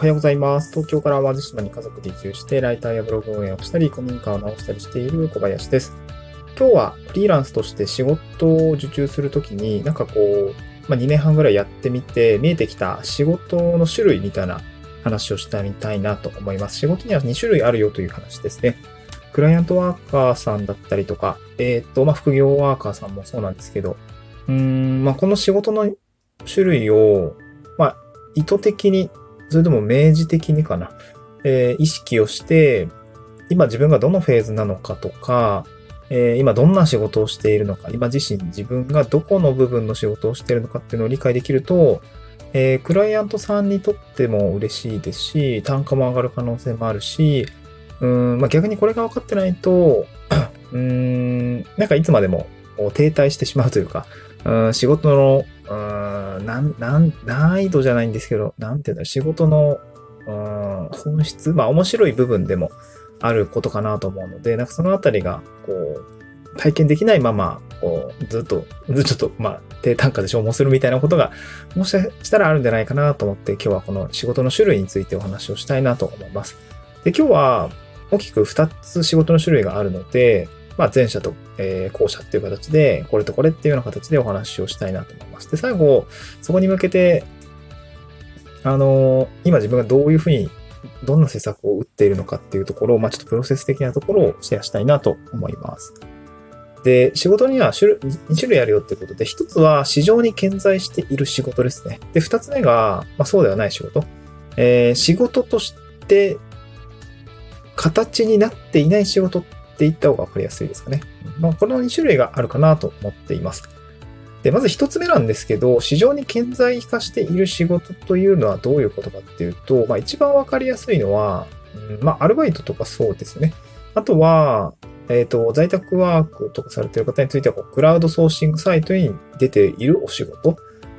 おはようございます。東京から淡路島に家族で移住して、ライターやブログ運営をしたり、古民家を直したりしている小林です。今日はフリーランスとして仕事を受注するときに、なんかこう、まあ、2年半ぐらいやってみて、見えてきた仕事の種類みたいな話をしてみたいなと思います。仕事には2種類あるよという話ですね。クライアントワーカーさんだったりとか、えっ、と、まあ、副業ワーカーさんもそうなんですけど、うーん、まあ、この仕事の種類を、まあ、意図的に、それとも明示的にかな、えー意識をして、今自分がどのフェーズなのかとか、えー今どんな仕事をしているのか、今自身自分がどこの部分の仕事をしているのかっていうのを理解できると、えークライアントさんにとっても嬉しいですし、単価も上がる可能性もあるし、うん、まあ、逆にこれが分かってないと、うん、なんかいつまでも停滞してしまうというか、うん仕事の、うんなん、なん、難易度じゃないんですけど、なんていうんだろう、仕事の、うん本質、まあ面白い部分でもあることかなと思うので、なんかそのあたりが、こう、体験できないまま、こう、ずっと、ずっとっと、まあ、低単価で消耗するみたいなことが、もしかしたらあるんじゃないかなと思って、今日はこの仕事の種類についてお話をしたいなと思います。で、今日は、大きく2つ仕事の種類があるので、まあ、前者と、えー後者っていう形で、これとこれっていうような形でお話をしたいなと思います。で、最後、そこに向けて、あのー今自分がどういうふうに、どんな施策を打っているのかっていうところを、まあ、ちょっとプロセス的なところをシェアしたいなと思います。で、仕事には種類2種類あるよってことで、1つは市場に健在している仕事ですね。で、2つ目が、まあ、そうではない仕事。えー仕事として形になっていない仕事って言った方が分かりやすいですかね。まあ、この2種類があるかなと思っています。で、まず1つ目なんですけど、市場に顕在化している仕事というのはどういうことかっていうと、まあ、一番分かりやすいのは、まあ、アルバイトとかそうですね。あとは、えっ、と、在宅ワークとかされている方については、クラウドソーシングサイトに出ているお仕事。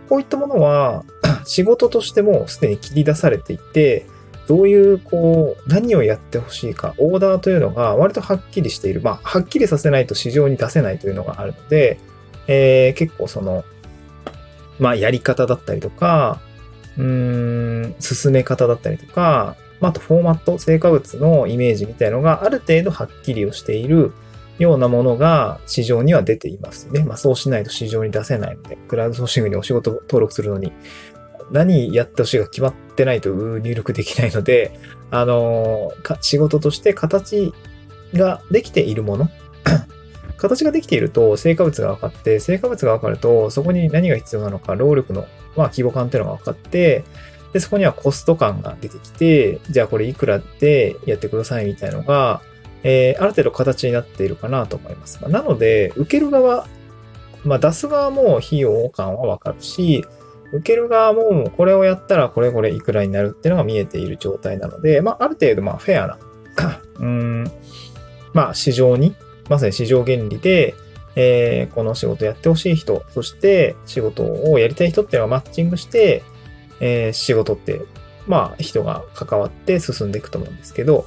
こういったものは、仕事としてもすでに切り出されていて、どういう、こう、何をやってほしいか、オーダーというのが割とはっきりしている。まあ、はっきりさせないと市場に出せないというのがあるので、えー結構その、まあ、やり方だったりとか、うーん、進め方だったりとか、まあ、あとフォーマット、成果物のイメージみたいのがある程度はっきりをしているようなものが市場には出ていますね。まあ、そうしないと市場に出せないので、クラウドソーシングにお仕事登録するのに、何やってほしいか決まってないと入力できないので、あのー仕事として形ができているもの、形ができていると成果物が分かって、成果物が分かると、そこに何が必要なのか、労力の、まあ、規模感っていうのが分かって、で、そこにはコスト感が出てきて、じゃあこれいくらでやってくださいみたいのが、えーある程度形になっているかなと思います。なので、受ける側、まあ出す側も費用感はわかるし、受ける側もこれをやったらこれこれいくらになるっていうのが見えている状態なので、まあある程度まあフェアな、うーん、まあ市場に、まさに市場原理で、えーこの仕事やってほしい人、そして仕事をやりたい人っていうのがマッチングして、えー仕事って、まあ人が関わって進んでいくと思うんですけど、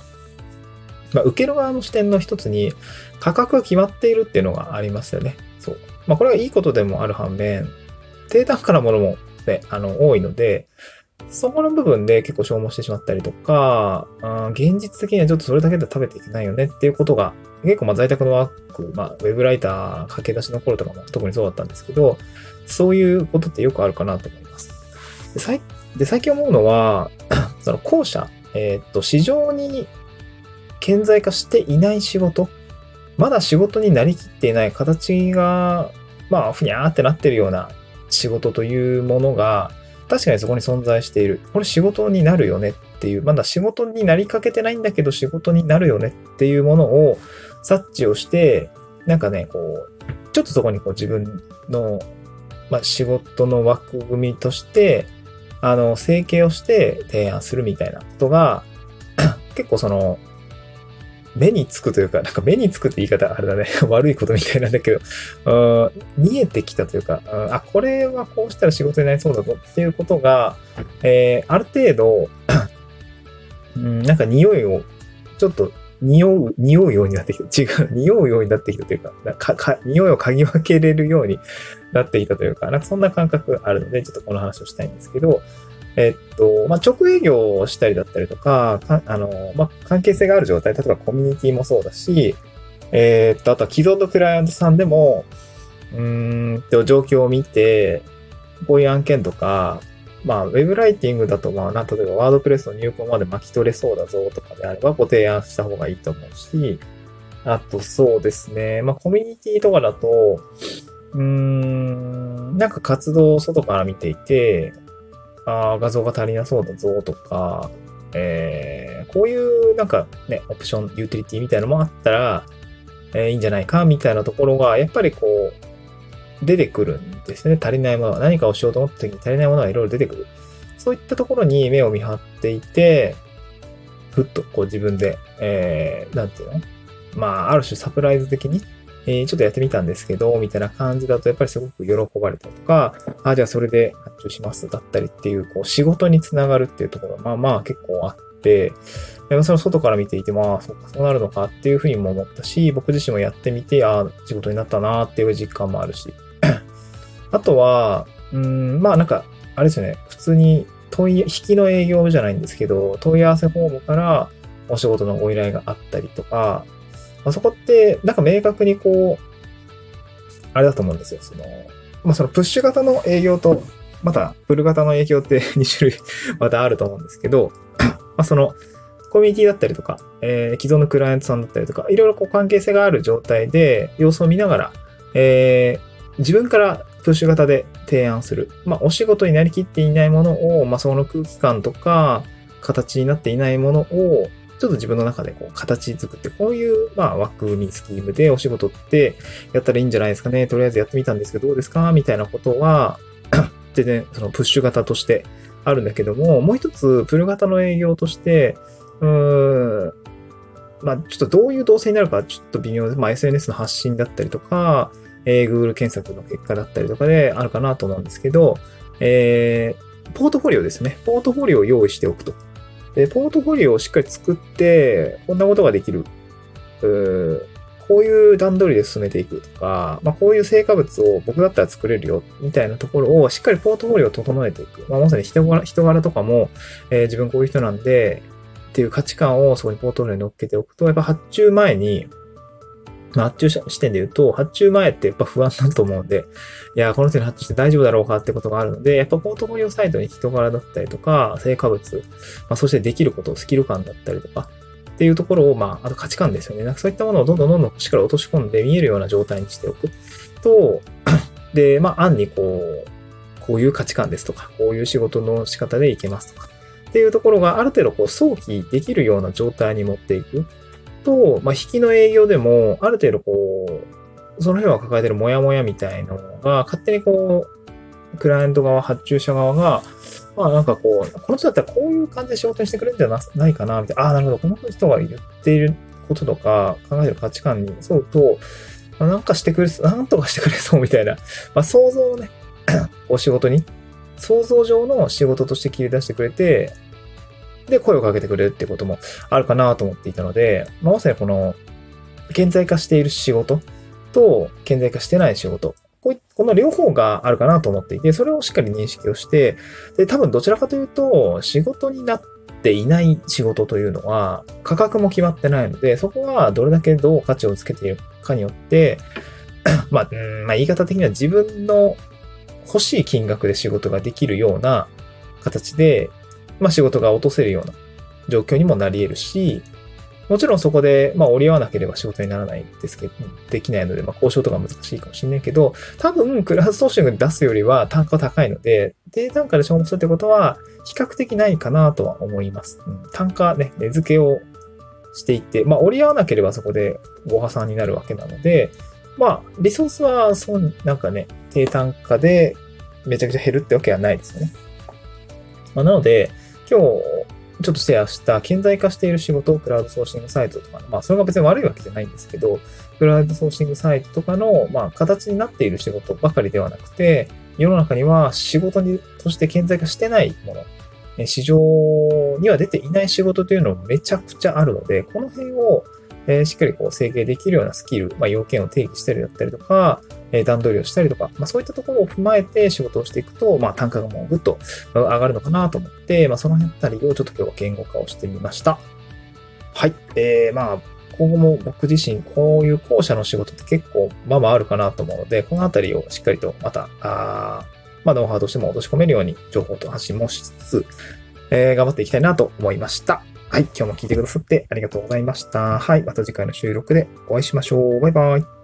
まあ、受ける側の視点の一つに価格が決まっているっていうのがありますよね。そう。まあ、これはいいことでもある反面、低単価なものもね、あの、多いので、そこの部分で結構消耗してしまったりとか、あー現実的にはちょっとそれだけで食べていけないよねっていうことが、結構まあ在宅のワーク、まあ、ウェブライター駆け出しの頃とかも特にそうだったんですけど、そういうことってよくあるかなと思います。で、最で最近思うのは、その後者、えーっと、市場に顕在化していない仕事、まだ仕事になりきっていない形が、まあ、ふにゃーってなってるような仕事というものが、確かにそこに存在している。これ仕事になるよねっていう、まだ仕事になりかけてないんだけど仕事になるよねっていうものを察知をして、なんかね、こう、ちょっとそこにこう自分の、まあ、仕事の枠組みとして、あの、整形をして提案するみたいなことが、結構その、目につくというか、なんか目につくって言い方あれだね。悪いことみたいなんだけど、うん見えてきたというか、あ、これはこうしたら仕事になりそうだぞっていうことが、えーある程度、うん、なんか匂いを、ちょっと匂う、匂うようになってきた。違う、匂うようになってきたというか、かか匂いを嗅ぎ分けれるようになってきたというか、なんかそんな感覚があるので、ちょっとこの話をしたいんですけど、えっと、まあ、直営業をしたりだったりとか、かあの、まあ、関係性がある状態、例えばコミュニティもそうだし、えー、っと、あとは既存のクライアントさんでも、うんと、状況を見て、こういう案件とか、まあ、ウェブライティングだと、まあ、な、例えばワードプレスの入稿まで巻き取れそうだぞとかであれば、ご提案した方がいいと思うし、あと、そうですね。まあ、コミュニティとかだと、うーん、なんか活動を外から見ていて、あ画像が足りなそうだぞとか、えー、こういうなんかね、オプション、ユーティリティみたいなのもあったら、えー、いいんじゃないかみたいなところが、やっぱりこう、出てくるんですね。足りないものは。何かをしようと思った時に足りないものがいろいろ出てくる。そういったところに目を見張っていて、ふっとこう自分で、えー、なんていうの？まあ、ある種サプライズ的に、えー、ちょっとやってみたんですけど、みたいな感じだと、やっぱりすごく喜ばれたとか、あ、じゃあそれで発注しますだったりっていう、こう、仕事につながるっていうところが、まあまあ結構あって、でもその外から見ていて、まあ、そうか、そうなるのかっていうふうにも思ったし、僕自身もやってみて、ああ、仕事になったなっていう実感もあるし。あとは、うん、まあなんか、あれですよね、普通に問い、引きの営業じゃないんですけど、問い合わせフォームからお仕事のご依頼があったりとか、まあ、そこって、なんか明確にこう、あれだと思うんですよ。その、まあ、そのプッシュ型の営業と、また、プル型の営業って 2種類またあると思うんですけど、まあ、その、コミュニティだったりとか、えー、既存のクライアントさんだったりとか、いろいろこう関係性がある状態で様子を見ながら、えー、自分からプッシュ型で提案する。まあ、お仕事になりきっていないものを、まあ、その空気感とか、形になっていないものを、ちょっと自分の中でこう形作って、こういう、まあ、枠組み、スキームでお仕事ってやったらいいんじゃないですかね。とりあえずやってみたんですけど、どうですか？みたいなことは、全然、そのプッシュ型としてあるんだけども、もう一つ、プル型の営業として、うーん、まあ、ちょっとどういう動線になるかちょっと微妙で、まあ、SNS の発信だったりとか、えー、Google 検索の結果だったりとかであるかなと思うんですけど、えー、ポートフォリオですね。ポートフォリオを用意しておくと。で、ポートフォリオをしっかり作って、こんなことができる。こういう段取りで進めていくとか、まあ、こういう成果物を僕だったら作れるよ、みたいなところをしっかりポートフォリオを整えていく。まあ、まさに人柄人柄とかも、えー、自分こういう人なんで、っていう価値観をそこにポートフォリオに乗っけておくと、やっぱ発注前に、まあ、発注視点で言うと、発注前ってやっぱ不安だと思うんで、いや、この人に発注して大丈夫だろうかってことがあるので、やっぱポートフォリオサイトに人柄だったりとか、成果物、まあ、そしてできること、スキル感だったりとか、っていうところを、まあ、あと価値観ですよね。なんかそういったものをどんどんどんどんしっかり落とし込んで見えるような状態にしておくと、で、まあ、案にこう、こういう価値観ですとか、こういう仕事の仕方でいけますとか、っていうところがある程度こう早期できるような状態に持っていく。と、まあ、引きの営業でも、ある程度こう、その辺は抱えてるモヤモヤみたいのが、勝手にこう、クライアント側、発注者側が、まあなんかこう、この人だったらこういう感じで仕事にしてくれるんじゃないかな、みたいな。ああ、なるほど。この人が言っていることとか、考えてる価値観に沿うと、まあ、なんかしてくれそう、なんとかしてくれそうみたいな、まあ想像をね、お仕事に、想像上の仕事として切り出してくれて、で、声をかけてくれるってこともあるかなと思っていたので、まあ、まさにこの、顕在化している仕事と、顕在化してない仕事。ここの両方があるかなと思っていて、それをしっかり認識をして、で、多分どちらかというと、仕事になっていない仕事というのは、価格も決まってないので、そこはどれだけどう価値をつけているかによって、まあ、まあ、言い方的には自分の欲しい金額で仕事ができるような形でまあ仕事が落とせるような状況にもなり得るし、もちろんそこで、まあ折り合わなければ仕事にならないですけど、できないので、まあ交渉とか難しいかもしれないけど、多分クラウドソーシング出すよりは単価高いので、低単価で消耗するってことは比較的ないかなとは思います。うん、単価ね、値付けをしていって、まあ折り合わなければそこでご破産になるわけなので、まあリソースはそう、なんかね、低単価でめちゃくちゃ減るってわけはないですよね。まあなので、今日、ちょっとシェアした顕在化している仕事、クラウドソーシングサイトとか、まあ、それが別に悪いわけじゃないんですけど、クラウドソーシングサイトとかの、まあ、形になっている仕事ばかりではなくて、世の中には仕事にとして顕在化してないもの、市場には出ていない仕事というのもめちゃくちゃあるので、この辺をえーしっかりこう制限できるようなスキル、まあ、要件を定義したりだったりとか、えー段取りをしたりとか、まあ、そういったところを踏まえて仕事をしていくと、まあ、単価がもうぐっと上がるのかなと思って、まあ、その辺あたりをちょっと今日は言語化をしてみました。はい。えー、まあ、今後も僕自身、こういう後者の仕事って結構、まあまああるかなと思うので、このあたりをしっかりとまた、あーまあ、ノウハウとしても落とし込めるように情報と発信もしつつ、えー頑張っていきたいなと思いました。はい。今日も聞いてくださってありがとうございました。はい。また次回の収録でお会いしましょう。バイバイ。